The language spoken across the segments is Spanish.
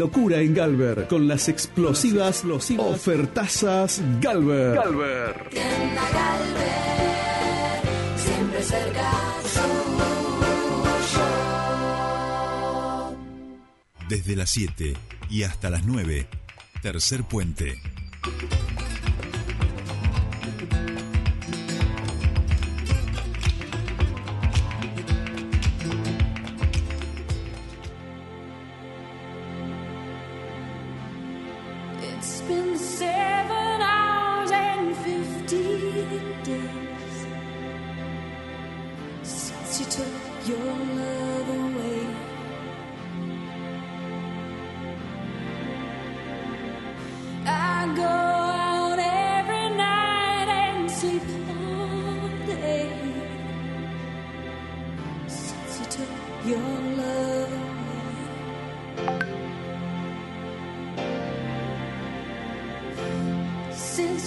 Locura en Galver con las explosivas, explosivas ofertazas Galver. Galver. Tienda Galver, siempre cerca Desde las 7 y hasta las 9, tercer puente. It's been said.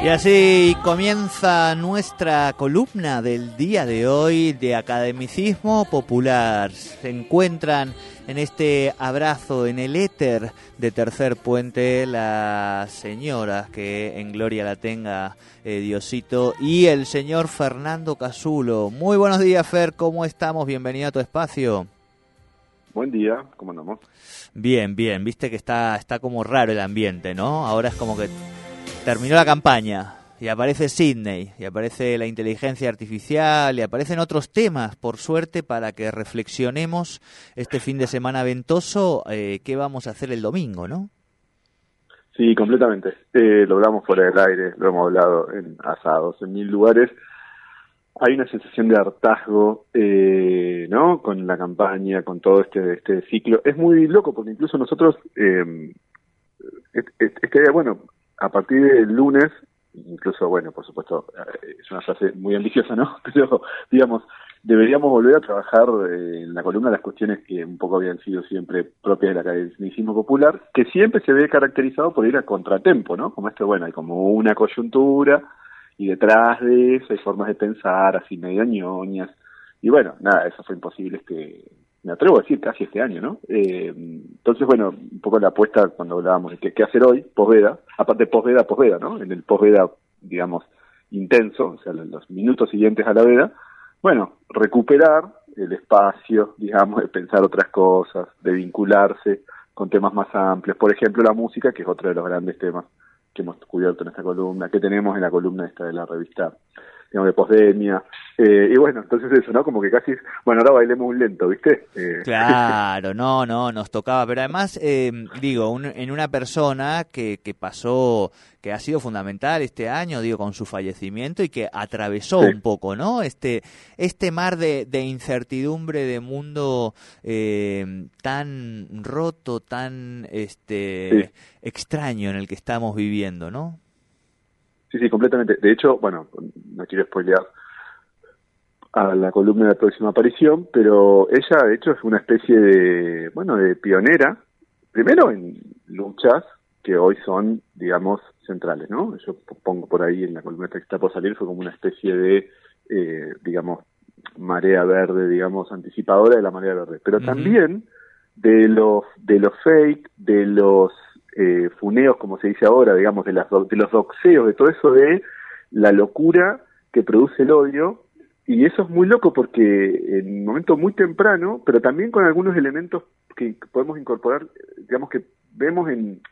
Y así comienza nuestra columna del día de hoy de academicismo popular. Se encuentran en este abrazo en el éter de Tercer Puente las señoras que en gloria la tenga eh, Diosito y el señor Fernando Casulo. Muy buenos días, Fer, ¿cómo estamos? Bienvenido a tu espacio. Buen día, ¿cómo andamos? Bien, bien, viste que está, está como raro el ambiente, ¿no? Ahora es como que terminó la campaña y aparece Sydney, y aparece la inteligencia artificial, y aparecen otros temas, por suerte, para que reflexionemos este fin de semana ventoso, eh, qué vamos a hacer el domingo, ¿no? Sí, completamente. Eh, lo hablamos fuera del aire, lo hemos hablado en asados, en mil lugares. Hay una sensación de hartazgo, eh, ¿no? Con la campaña, con todo este, este ciclo. Es muy loco porque incluso nosotros, eh, este, bueno, a partir del lunes, incluso, bueno, por supuesto, eh, es una frase muy ambiciosa, ¿no? Pero, digamos, deberíamos volver a trabajar eh, en la columna las cuestiones que un poco habían sido siempre propias del academicismo popular, que siempre se ve caracterizado por ir a contratempo, ¿no? Como esto, bueno, hay como una coyuntura y detrás de eso hay formas de pensar así medio ñoñas. Y bueno, nada, eso fue imposible este, me atrevo a decir casi este año, ¿no? Eh, entonces, bueno, un poco la apuesta cuando hablábamos de qué, hacer hoy, posveda, aparte posveda, posveda, ¿no? En el posveda, digamos, intenso, o sea, los minutos siguientes a la veda, bueno, recuperar el espacio, digamos, de pensar otras cosas, de vincularse con temas más amplios, por ejemplo, la música, que es otro de los grandes temas que hemos cubierto en esta columna, que tenemos en la columna esta de la revista digamos, de posdemia. Eh, y bueno, entonces eso, ¿no? Como que casi, bueno, ahora bailemos un lento, ¿viste? Eh. Claro, no, no, nos tocaba. Pero además, eh, digo, en una persona que, que pasó, que ha sido fundamental este año, digo, con su fallecimiento y que atravesó un poco, ¿no? Este, este mar de, de incertidumbre de mundo tan roto, tan este, extraño en el que estamos viviendo, ¿no? Sí, sí, completamente. De hecho, bueno, no quiero spoilear a la columna de próxima aparición, pero ella, de hecho, es una especie de, bueno, de pionera, primero en luchas que hoy son, digamos, centrales, ¿no? Yo pongo por ahí en la columna que está por salir, fue como una especie de, eh, digamos, marea verde, digamos, anticipadora de la marea verde, pero también de los, de los fake, de los eh, funeos, como se dice ahora, digamos, de, las, de los doxeos, de todo eso de la locura que produce el odio. Y eso es muy loco porque en un momento muy temprano, pero también con algunos elementos que podemos incorporar, digamos que vemos en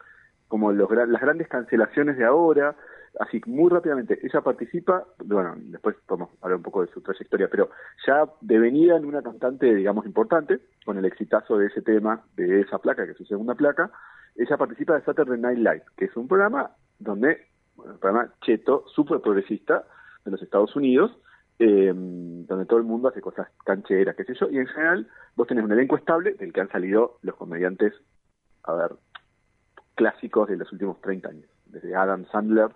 como los, las grandes cancelaciones de ahora, así muy rápidamente, ella participa, bueno, después podemos hablar un poco de su trayectoria, pero ya devenida en una cantante, digamos, importante, con el exitazo de ese tema, de esa placa, que es su segunda placa, ella participa de Saturday Night Live, que es un programa donde, bueno, un programa cheto, súper progresista de los Estados Unidos, eh, donde todo el mundo hace cosas cancheras, qué sé yo, y en general vos tenés un elenco estable del que han salido los comediantes, a ver, clásicos de los últimos 30 años, desde Adam Sandler,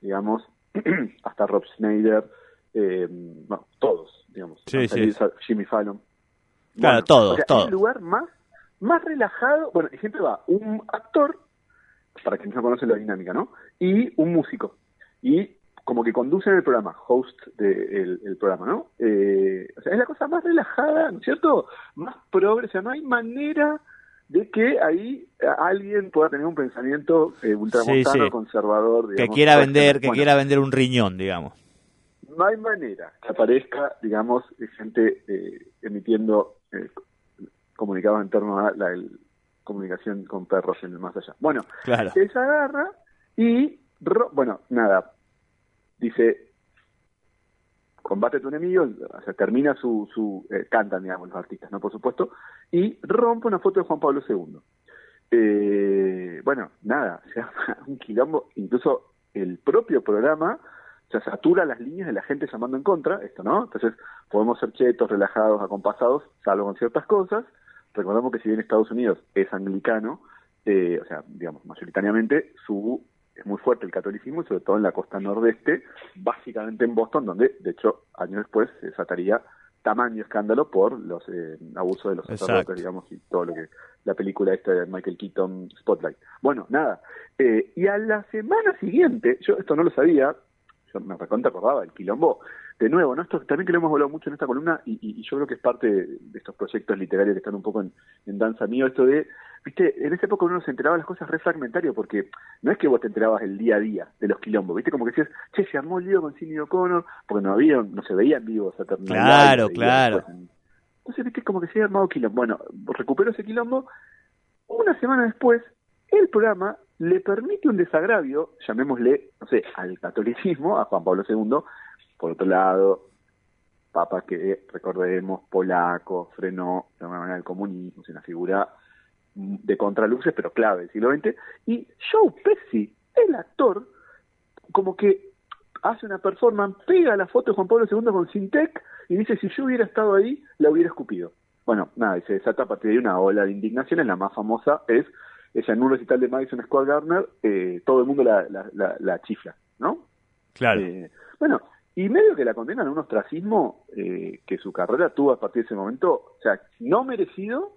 digamos, hasta Rob Schneider, eh, todos, digamos, sí, sí. Jimmy Fallon. Claro, Bueno, todo, o sea, todo. Es el lugar más, más relajado. Bueno, y siempre va un actor, para quienes no conocen la dinámica, ¿no? Y un músico. Y como que conducen el programa, host del el programa, ¿no? Eh, o sea, es la cosa más relajada, ¿no es cierto? Más progre, o sea, no hay manera de que ahí eh, alguien pueda tener un pensamiento eh, ultramontano, Sí, sí. conservador, Que digamos, quiera todo vender, que bueno, quiera vender un riñón, digamos. no hay manera que aparezca, digamos, gente eh, emitiendo eh, comunicados en torno a la el- comunicación con perros en el más allá. Bueno, Claro. ella agarra y, ro- bueno, nada, dice, combate a tu enemigo, o sea, termina su, su eh, cantan, digamos, los artistas, ¿no? Por supuesto, y rompe una foto de Juan Pablo II. Eh, bueno, nada, se llama un quilombo, incluso el propio programa o sea, satura las líneas de la gente llamando en contra, esto, ¿no? Entonces, podemos ser chetos, relajados, acompasados, salvo con ciertas cosas. Recordemos que si bien Estados Unidos es anglicano, eh, o sea, digamos, mayoritariamente, su es muy fuerte el catolicismo, y sobre todo en la costa nordeste, básicamente en Boston, donde, de hecho, años después se desataría tamaño escándalo por los eh, abusos de los sacerdotes, digamos, y todo lo que la película esta de Michael Keaton, Spotlight. Bueno, nada. Eh, y a la semana siguiente, yo esto no lo sabía, yo me recontra acordaba el quilombo. De nuevo, ¿no? Esto también que lo hemos hablado mucho en esta columna y, y- y yo creo que es parte de, de estos proyectos literarios que están un poco en, en danza mío, esto de, viste, en esa época uno se enteraba de las cosas re fragmentario porque no es que vos te enterabas el día a día de los quilombos, viste, como que decías, che, se armó el lío con Sidney O'Connor, porque no había, no se veía en vivo esa Claro, claro. Entonces, viste, como que se había armado quilombo. Bueno, recuperó ese quilombo, una semana después, el programa le permite un desagravio, llamémosle, no sé, al catolicismo, a Juan Pablo II, por otro lado, papa que, recordemos, polaco, frenó de alguna manera el comunismo, es una figura de contraluces, pero clave del siglo XX, y Joe Pesci, el actor, como que hace una performance, pega la foto de Juan Pablo II con Sintec y dice, si yo hubiera estado ahí, la hubiera escupido. Bueno, nada, y se desata a partir de ahí una ola de indignaciones, la más famosa es ella en un recital de Madison Square Garden, eh, todo el mundo la, la, la, la chifla, ¿no? Claro. Eh, bueno, y medio que la condenan a un ostracismo eh, que su carrera tuvo a partir de ese momento, o sea, no merecido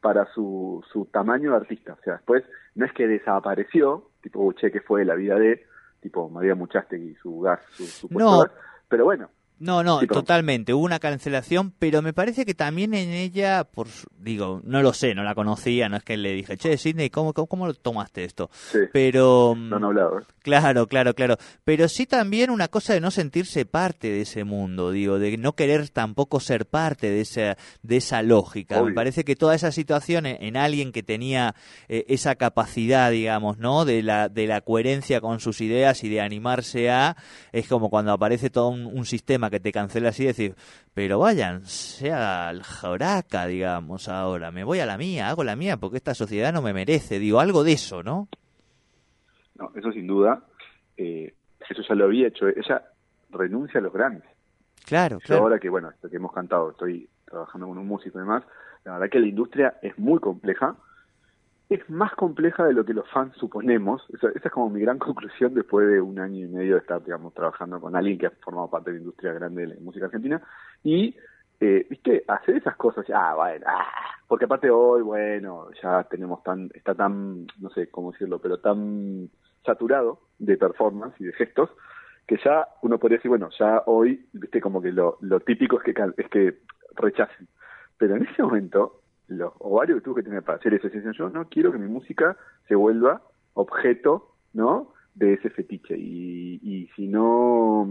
para su, su tamaño de artista. O sea, después no es que desapareció, tipo, "Uh, che, que fue la vida de, tipo, María Muchastegui y su gas, su, su puesto No. Pero bueno, No, no, Sí, totalmente. Hubo una cancelación, pero me parece que también en ella, por digo, no lo sé, no la conocía, no es que le dije, che, Sidney, ¿cómo, cómo, cómo lo tomaste esto? sí, Pero, no han hablado. ¿eh? claro, claro, claro. Pero sí también una cosa de no sentirse parte de ese mundo, digo, de no querer tampoco ser parte de esa, de esa lógica. Me parece que toda esa situación en, en alguien que tenía eh, esa capacidad, digamos, ¿no? De la, de la coherencia con sus ideas y de animarse a, es como cuando aparece todo un, un sistema que te cancela así, decir, pero vayan, sea al joraca, digamos, ahora, me voy a la mía, hago la mía porque esta sociedad no me merece, digo, algo de eso, ¿no? No, eso sin duda, eh, eso ya lo había hecho. Ella renuncia a los Grammys. Claro, Yo claro. ahora que, bueno, que hemos cantado, estoy trabajando con un músico y demás, la verdad que la industria es muy compleja, es más compleja de lo que los fans suponemos, esa, esa es como mi gran conclusión después de un año y medio de estar, digamos, trabajando con alguien que ha formado parte de la industria grande de la música argentina, y, eh, viste, hacer esas cosas, ah, bueno, ah, porque aparte hoy, bueno, ya tenemos tan, está tan, no sé cómo decirlo, pero tan saturado de performance y de gestos, que ya uno podría decir, bueno, ya hoy, viste, como que lo, lo típico es que, es que rechacen. Pero en ese momento, los ovarios que tuve que tener para hacer decisión, yo no quiero que mi música se vuelva objeto, ¿no? De ese fetiche. Y, y si no,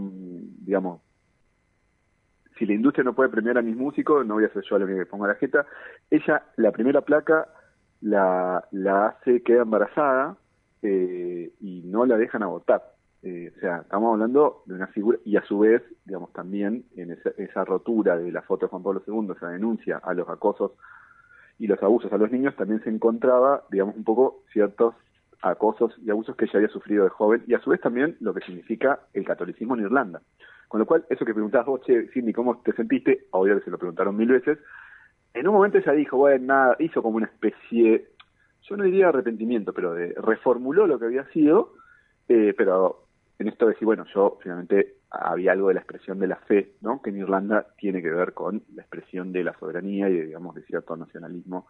digamos, si la industria no puede premiar a mis músicos, no voy a ser yo la que ponga la jeta. Ella, la primera placa, la, la hace, queda embarazada eh, y no la dejan abortar. Eh, o sea, estamos hablando de una figura, y a su vez, digamos, también en esa, esa rotura de la foto de Juan Pablo II, esa denuncia a los acosos y los abusos a los niños, también se encontraba, digamos, un poco ciertos acosos y abusos que ella había sufrido de joven, y a su vez también lo que significa el catolicismo en Irlanda. Con lo cual, eso que preguntabas vos, che, Cindy, ¿cómo te sentiste? Obvio que se lo preguntaron mil veces. En un momento ella dijo, bueno, nada, hizo como una especie, yo no diría arrepentimiento, pero de, reformuló lo que había sido, eh, pero en esto de decir, bueno, yo finalmente había algo de la expresión de la fe, ¿no? Que en Irlanda tiene que ver con la expresión de la soberanía y, de, digamos, de cierto nacionalismo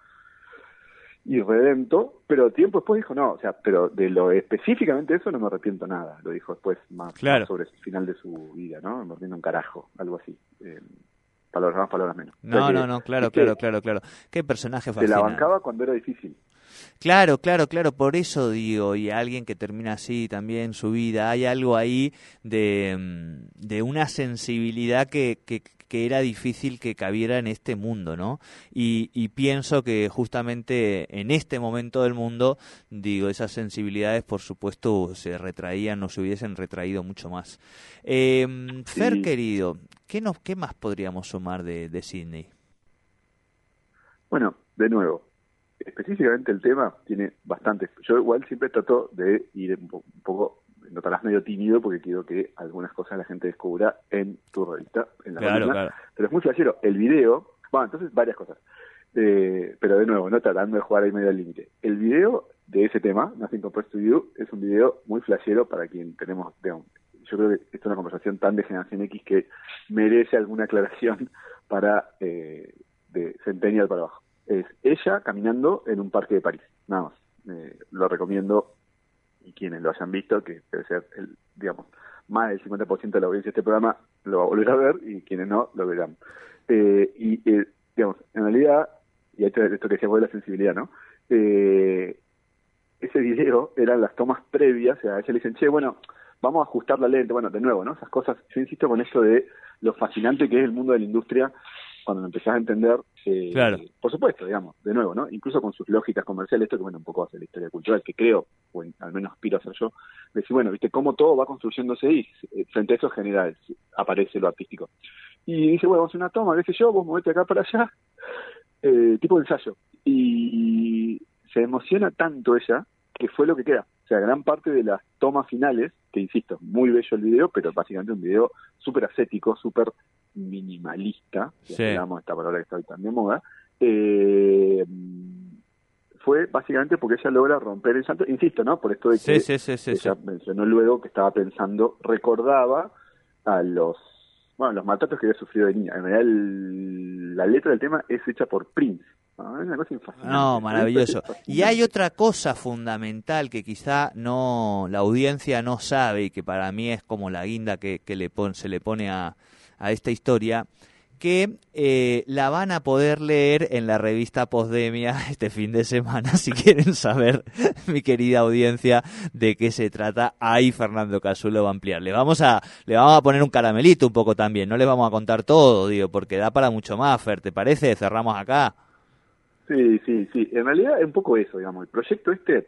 irredento, pero tiempo después dijo, no, o sea, pero de lo específicamente eso no me arrepiento nada, lo dijo después más, Claro. más sobre el final de su vida, ¿no? Me arrepiento un carajo, algo así. Eh, palabras más, palabras menos. O sea No, no, no, claro, claro, claro, claro. Qué personaje Se la fascinante. bancaba cuando era difícil. Claro, claro, claro, por eso digo, y alguien que termina así también su vida, hay algo ahí de, mm, de una sensibilidad que, que, que era difícil que cabiera en este mundo, ¿no? Y, y pienso que justamente en este momento del mundo, digo, esas sensibilidades por supuesto se retraían o se hubiesen retraído mucho más. Eh, Fer, querido, ¿qué, nos, ¿qué más podríamos sumar de, de Sydney? Bueno, de nuevo, específicamente el tema tiene bastantes. Yo igual siempre trato de ir un, po- un poco, notarás medio tímido porque quiero que algunas cosas la gente descubra en tu revista, en la Claro, claro. Pero es muy flashero. El video, bueno, entonces varias cosas. Eh, pero de nuevo, no tratando de jugar ahí medio al límite. El video de ese tema, Nothing Compares to You, es un video muy flashero para quien tenemos, digamos, yo creo que esto es una conversación tan de generación X que merece alguna aclaración para eh, de Centennial para abajo. Es ella caminando en un parque de París, nada más. Eh, lo recomiendo y quienes lo hayan visto, que debe ser, el, digamos, más del 50% de la audiencia de este programa lo va a volver a ver y quienes no lo verán. Eh, y, eh, digamos, en realidad, y esto, que decía vos de la sensibilidad, ¿no? Eh, ese video eran las tomas previas, o sea, a ella le dicen, che, bueno, vamos a ajustar la lente, bueno, de nuevo, ¿no? Esas cosas, yo insisto con esto de lo fascinante que es el mundo de la industria cuando lo empezás a entender, eh, Claro. por supuesto, digamos, de nuevo, ¿no? Incluso con sus lógicas comerciales, esto que bueno, un poco hace la historia cultural, que creo, o en- al menos aspiro a hacer yo, decir, bueno, viste, cómo todo va construyéndose y eh, frente a eso genera, aparece lo artístico. Y dice, bueno, vamos a una toma, qué sé yo, vos movete acá para allá, eh, tipo de ensayo. Y se emociona tanto ella que fue lo que queda. O sea, gran parte de las tomas finales, que insisto, muy bello el video, pero básicamente un video súper ascético, súper minimalista, si Sí. digamos esta palabra que está hoy tan de moda, eh, fue básicamente porque ella logra romper el santo, insisto, ¿no? Por esto de que sí, sí, sí, sí. ella mencionó luego que estaba pensando, recordaba a los bueno, los maltratos que había sufrido de niña. En realidad, el- la letra del tema es hecha por Prince. ¿No? Es una cosa fascinante. No, maravilloso. Y hay otra cosa fundamental que quizá no la audiencia no sabe y que para mí es como la guinda que, que le pon- se le pone a, a esta historia, que eh, la van a poder leer en la revista Postdemia este fin de semana si quieren saber, mi querida audiencia, de qué se trata. Ahí Fernando Casú lo va a ampliar. Le vamos a, le vamos a poner un caramelito un poco también, no le vamos a contar todo, digo, porque da para mucho más, Fer, ¿te parece? Cerramos acá. Sí, sí, sí. En realidad es un poco eso, digamos. El proyecto este,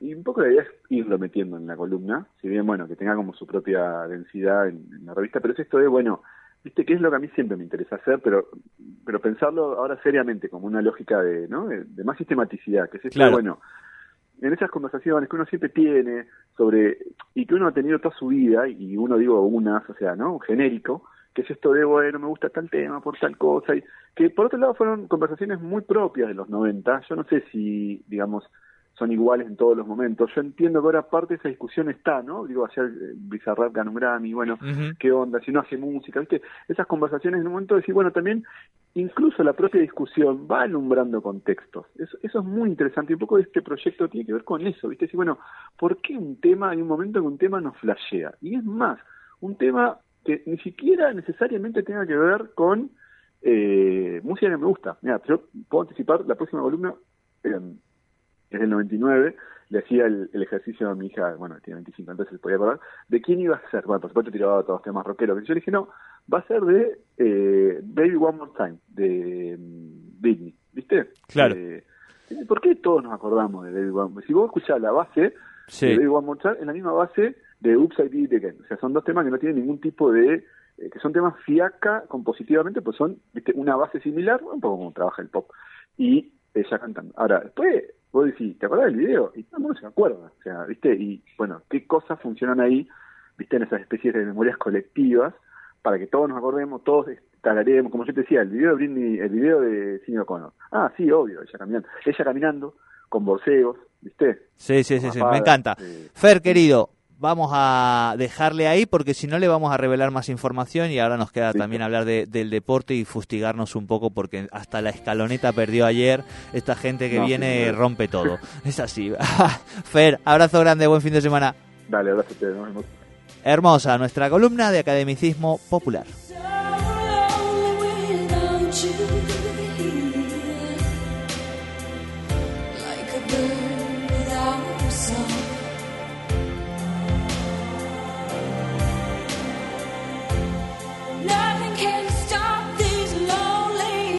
y un poco la idea es irlo metiendo en la columna, si bien, bueno, que tenga como su propia densidad en, en la revista, pero es esto de, bueno, viste, que es lo que a mí siempre me interesa hacer, pero pero pensarlo ahora seriamente, como una lógica de, ¿no? de, de más sistematicidad, que es esto Claro. bueno, en esas conversaciones que uno siempre tiene sobre, y que uno ha tenido toda su vida, y uno digo unas, o sea, ¿no? Un genérico, que es esto de, bueno, me gusta tal tema por tal cosa, y que por otro lado fueron conversaciones muy propias de los 90, yo no sé si, digamos, son iguales en todos los momentos, yo entiendo que ahora parte de esa discusión está, ¿no? Digo, ayer eh, Bizarrap ganó un Grammy, bueno, qué onda, si no hace música, ¿viste? Esas conversaciones en un momento de decir, bueno, también incluso la propia discusión va alumbrando contextos. Eso, eso es muy interesante y un poco este proyecto tiene que ver con eso, ¿viste? Decir, bueno, ¿por qué un tema, hay un momento en que un tema nos flashea? Y es más, un tema que ni siquiera necesariamente tenga que ver con eh, música que me gusta. Mira, yo puedo anticipar la próxima columna, eh, es del 99, le hacía el, el ejercicio a mi hija, bueno, tiene 25, entonces podía acordar, de quién iba a ser. Bueno, por supuesto tiraba todos los temas rockeros. Yo le dije, no, va a ser de eh, Baby One More Time, de mm, Britney, ¿viste? Claro. Eh, ¿Por qué todos nos acordamos de Baby One More Si vos escuchás la base Sí. de Baby One More Time, es la misma base de Did It Again. O sea, son dos temas que no tienen ningún tipo de... eh, que son temas fiaca compositivamente, pues son ¿viste? una base similar, un poco como trabaja el pop. Y ella cantando. Ahora, después vos decís, ¿te acordás del video? Y todo el mundo se acuerda. O sea, ¿viste? Y bueno, ¿qué cosas funcionan ahí, ¿viste? En esas especies de memorias colectivas para que todos nos acordemos, todos talaremos, como yo te decía, el video de Britney, el video de Cine O'Connor. Ah, sí, obvio, ella caminando. Ella caminando, con borseos, ¿viste? Sí, sí, sí, sí, me encanta. eh, Fer, querido, vamos a dejarle ahí porque si no le vamos a revelar más información y ahora nos queda también hablar de- del deporte y fustigarnos un poco porque hasta la escaloneta perdió ayer. Esta gente que No, viene sí, rompe todo. Es así. Fer, abrazo grande, buen fin de semana. Dale, abrazo a ustedes, nos vemos. Hermosa nuestra columna de academicismo popular.